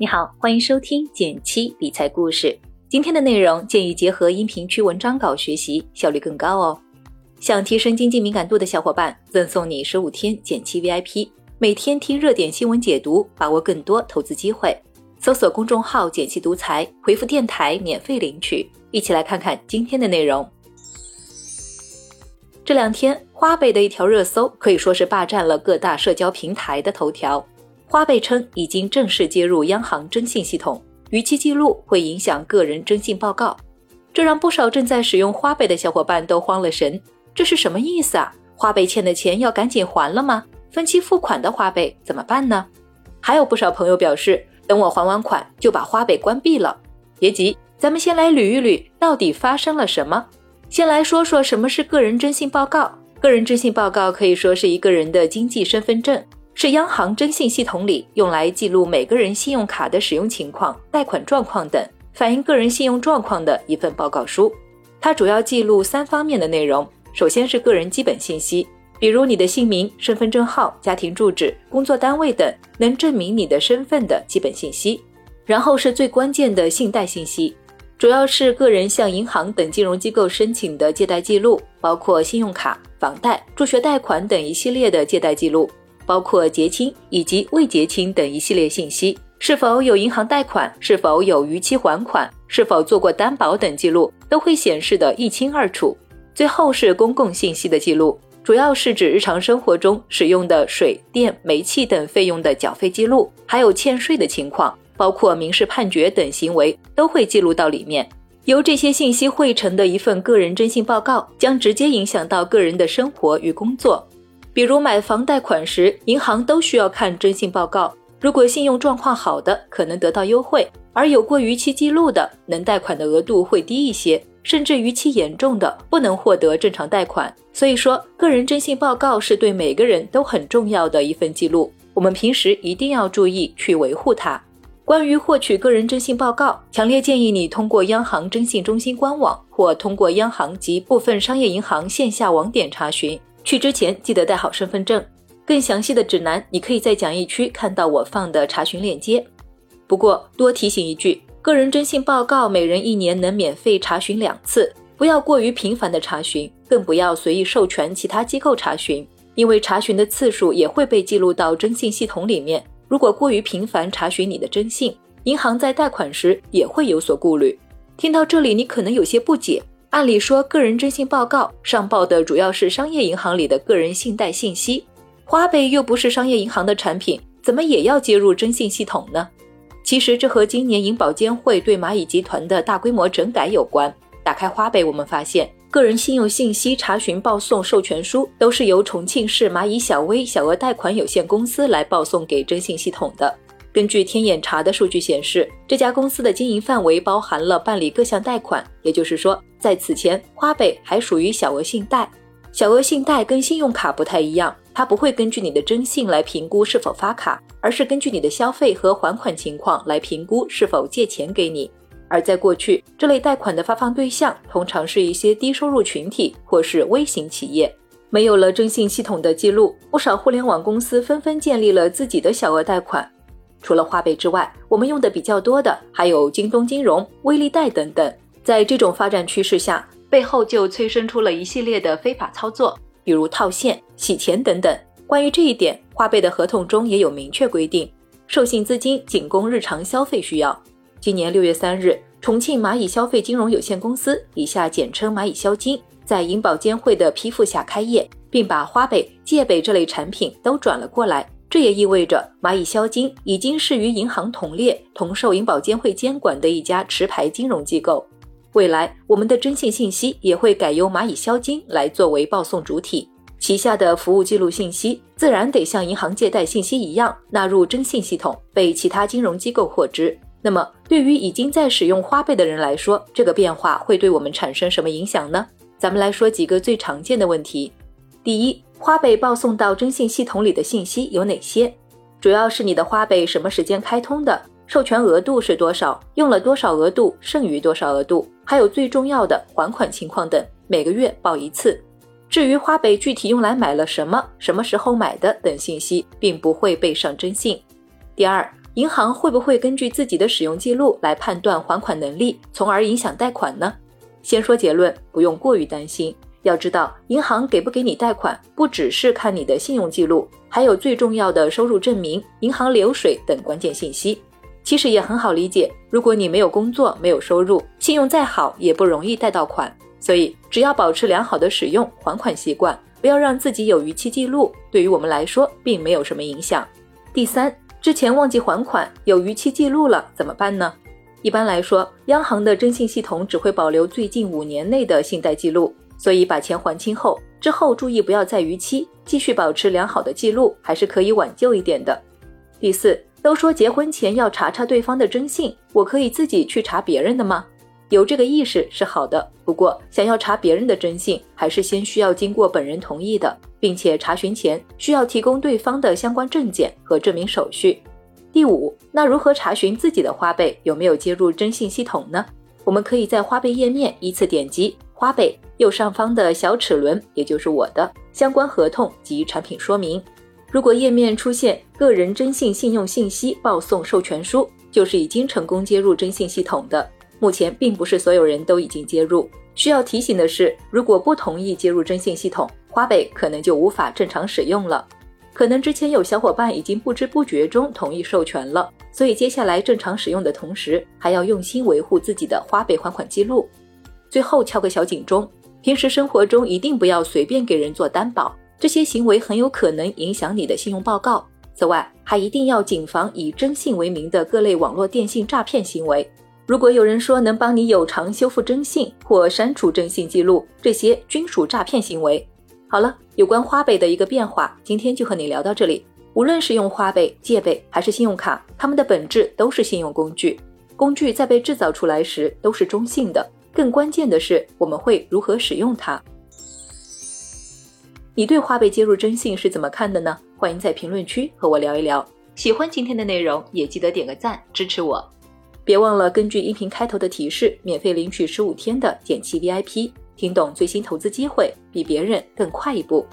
你好，欢迎收听减七理财故事。今天的内容建议结合音频区文章稿学习，效率更高哦。想提升经济敏感度的小伙伴，赠送你十五天减七 VIP，每天听热点新闻解读，把握更多投资机会。搜索公众号“减七独裁，回复“电台”免费领取。一起来看看今天的内容。这两天，花呗的一条热搜可以说是霸占了各大社交平台的头条。花呗称已经正式接入央行征信系统，逾期记录会影响个人征信报告，这让不少正在使用花呗的小伙伴都慌了神。这是什么意思啊？花呗欠的钱要赶紧还了吗？分期付款的花呗怎么办呢？还有不少朋友表示，等我还完款就把花呗关闭了。别急，咱们先来捋一捋到底发生了什么。先来说说什么是个人征信报告。个人征信报告可以说是一个人的经济身份证。是央行征信系统里用来记录每个人信用卡的使用情况、贷款状况等，反映个人信用状况的一份报告书。它主要记录三方面的内容：首先是个人基本信息，比如你的姓名、身份证号、家庭住址、工作单位等能证明你的身份的基本信息；然后是最关键的信贷信息，主要是个人向银行等金融机构申请的借贷记录，包括信用卡、房贷、助学贷款等一系列的借贷记录。包括结清以及未结清等一系列信息，是否有银行贷款，是否有逾期还款，是否做过担保等记录都会显示的一清二楚。最后是公共信息的记录，主要是指日常生活中使用的水电煤气等费用的缴费记录，还有欠税的情况，包括民事判决等行为都会记录到里面。由这些信息汇成的一份个人征信报告，将直接影响到个人的生活与工作。比如买房贷款时，银行都需要看征信报告。如果信用状况好的，可能得到优惠；而有过逾期记录的，能贷款的额度会低一些，甚至逾期严重的，不能获得正常贷款。所以说，个人征信报告是对每个人都很重要的一份记录。我们平时一定要注意去维护它。关于获取个人征信报告，强烈建议你通过央行征信中心官网或通过央行及部分商业银行线下网点查询。去之前记得带好身份证。更详细的指南，你可以在讲义区看到我放的查询链接。不过多提醒一句，个人征信报告每人一年能免费查询两次，不要过于频繁的查询，更不要随意授权其他机构查询，因为查询的次数也会被记录到征信系统里面。如果过于频繁查询你的征信，银行在贷款时也会有所顾虑。听到这里，你可能有些不解。按理说，个人征信报告上报的主要是商业银行里的个人信贷信息，花呗又不是商业银行的产品，怎么也要接入征信系统呢？其实这和今年银保监会对蚂蚁集团的大规模整改有关。打开花呗，我们发现个人信用信息查询报送授权书都是由重庆市蚂蚁小微小额贷款有限公司来报送给征信系统的。根据天眼查的数据显示，这家公司的经营范围包含了办理各项贷款，也就是说，在此前，花呗还属于小额信贷。小额信贷跟信用卡不太一样，它不会根据你的征信来评估是否发卡，而是根据你的消费和还款情况来评估是否借钱给你。而在过去，这类贷款的发放对象通常是一些低收入群体或是微型企业。没有了征信系统的记录，不少互联网公司纷纷建立了自己的小额贷款。除了花呗之外，我们用的比较多的还有京东金融、微粒贷等等。在这种发展趋势下，背后就催生出了一系列的非法操作，比如套现、洗钱等等。关于这一点，花呗的合同中也有明确规定，授信资金仅供日常消费需要。今年六月三日，重庆蚂蚁消费金融有限公司（以下简称蚂蚁消金）在银保监会的批复下开业，并把花呗、借呗这类产品都转了过来。这也意味着蚂蚁消金已经是与银行同列、同受银保监会监管的一家持牌金融机构。未来，我们的征信信息也会改由蚂蚁消金来作为报送主体，旗下的服务记录信息自然得像银行借贷信息一样纳入征信系统，被其他金融机构获知。那么，对于已经在使用花呗的人来说，这个变化会对我们产生什么影响呢？咱们来说几个最常见的问题。第一，花呗报送到征信系统里的信息有哪些？主要是你的花呗什么时间开通的，授权额度是多少，用了多少额度，剩余多少额度，还有最重要的还款情况等，每个月报一次。至于花呗具体用来买了什么，什么时候买的等信息，并不会被上征信。第二，银行会不会根据自己的使用记录来判断还款能力，从而影响贷款呢？先说结论，不用过于担心。要知道，银行给不给你贷款，不只是看你的信用记录，还有最重要的收入证明、银行流水等关键信息。其实也很好理解，如果你没有工作、没有收入，信用再好也不容易贷到款。所以，只要保持良好的使用还款习惯，不要让自己有逾期记录，对于我们来说并没有什么影响。第三。之前忘记还款有逾期记录了怎么办呢？一般来说，央行的征信系统只会保留最近五年内的信贷记录，所以把钱还清后，之后注意不要再逾期，继续保持良好的记录，还是可以挽救一点的。第四，都说结婚前要查查对方的征信，我可以自己去查别人的吗？有这个意识是好的，不过想要查别人的征信，还是先需要经过本人同意的。并且查询前需要提供对方的相关证件和证明手续。第五，那如何查询自己的花呗有没有接入征信系统呢？我们可以在花呗页面依次点击花呗右上方的小齿轮，也就是我的相关合同及产品说明。如果页面出现个人征信信用信息报送授权书，就是已经成功接入征信系统的。目前并不是所有人都已经接入。需要提醒的是，如果不同意接入征信系统，花呗可能就无法正常使用了。可能之前有小伙伴已经不知不觉中同意授权了，所以接下来正常使用的同时，还要用心维护自己的花呗还款记录。最后敲个小警钟：平时生活中一定不要随便给人做担保，这些行为很有可能影响你的信用报告。此外，还一定要谨防以征信为名的各类网络电信诈骗行为。如果有人说能帮你有偿修复征信或删除征信记录，这些均属诈骗行为。好了，有关花呗的一个变化，今天就和你聊到这里。无论是用花呗、借呗还是信用卡，它们的本质都是信用工具。工具在被制造出来时都是中性的，更关键的是我们会如何使用它。你对花呗接入征信是怎么看的呢？欢迎在评论区和我聊一聊。喜欢今天的内容，也记得点个赞支持我。别忘了根据音频开头的提示，免费领取十五天的减七 VIP，听懂最新投资机会，比别人更快一步。